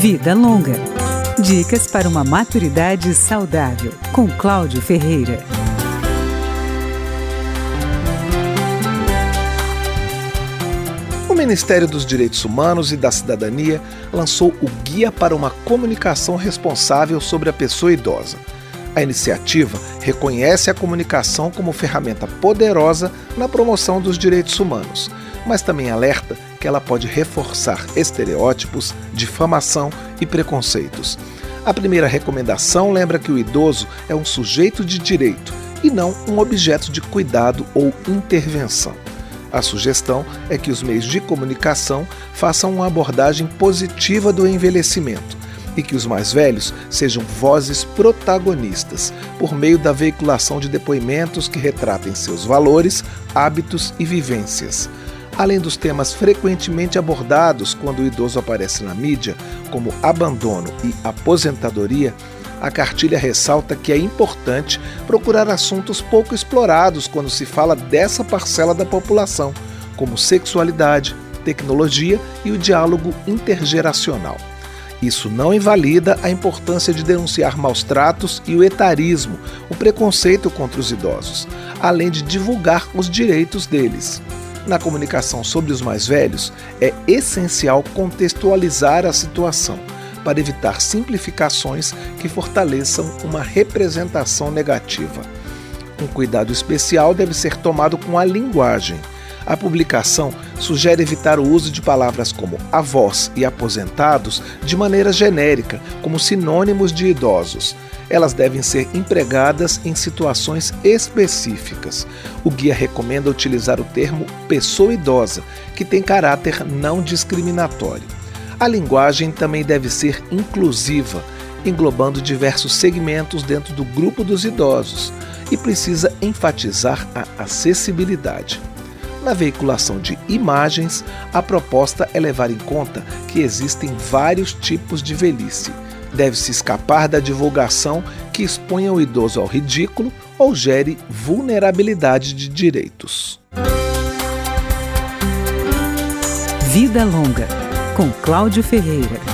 Vida Longa. Dicas para uma maturidade saudável, com Cláudio Ferreira. O Ministério dos Direitos Humanos e da Cidadania lançou o Guia para uma Comunicação Responsável sobre a Pessoa Idosa. A iniciativa reconhece a comunicação como ferramenta poderosa na promoção dos direitos humanos, mas também alerta que ela pode reforçar estereótipos, difamação e preconceitos. A primeira recomendação lembra que o idoso é um sujeito de direito e não um objeto de cuidado ou intervenção. A sugestão é que os meios de comunicação façam uma abordagem positiva do envelhecimento e que os mais velhos sejam vozes protagonistas por meio da veiculação de depoimentos que retratem seus valores, hábitos e vivências. Além dos temas frequentemente abordados quando o idoso aparece na mídia, como abandono e aposentadoria, a cartilha ressalta que é importante procurar assuntos pouco explorados quando se fala dessa parcela da população, como sexualidade, tecnologia e o diálogo intergeracional. Isso não invalida a importância de denunciar maus tratos e o etarismo, o preconceito contra os idosos, além de divulgar os direitos deles. Na comunicação sobre os mais velhos, é essencial contextualizar a situação para evitar simplificações que fortaleçam uma representação negativa. Um cuidado especial deve ser tomado com a linguagem. A publicação sugere evitar o uso de palavras como avós e aposentados de maneira genérica, como sinônimos de idosos elas devem ser empregadas em situações específicas. O guia recomenda utilizar o termo pessoa idosa, que tem caráter não discriminatório. A linguagem também deve ser inclusiva, englobando diversos segmentos dentro do grupo dos idosos, e precisa enfatizar a acessibilidade. Na veiculação de imagens, a proposta é levar em conta que existem vários tipos de velhice Deve-se escapar da divulgação que exponha o idoso ao ridículo ou gere vulnerabilidade de direitos. Vida Longa, com Cláudio Ferreira.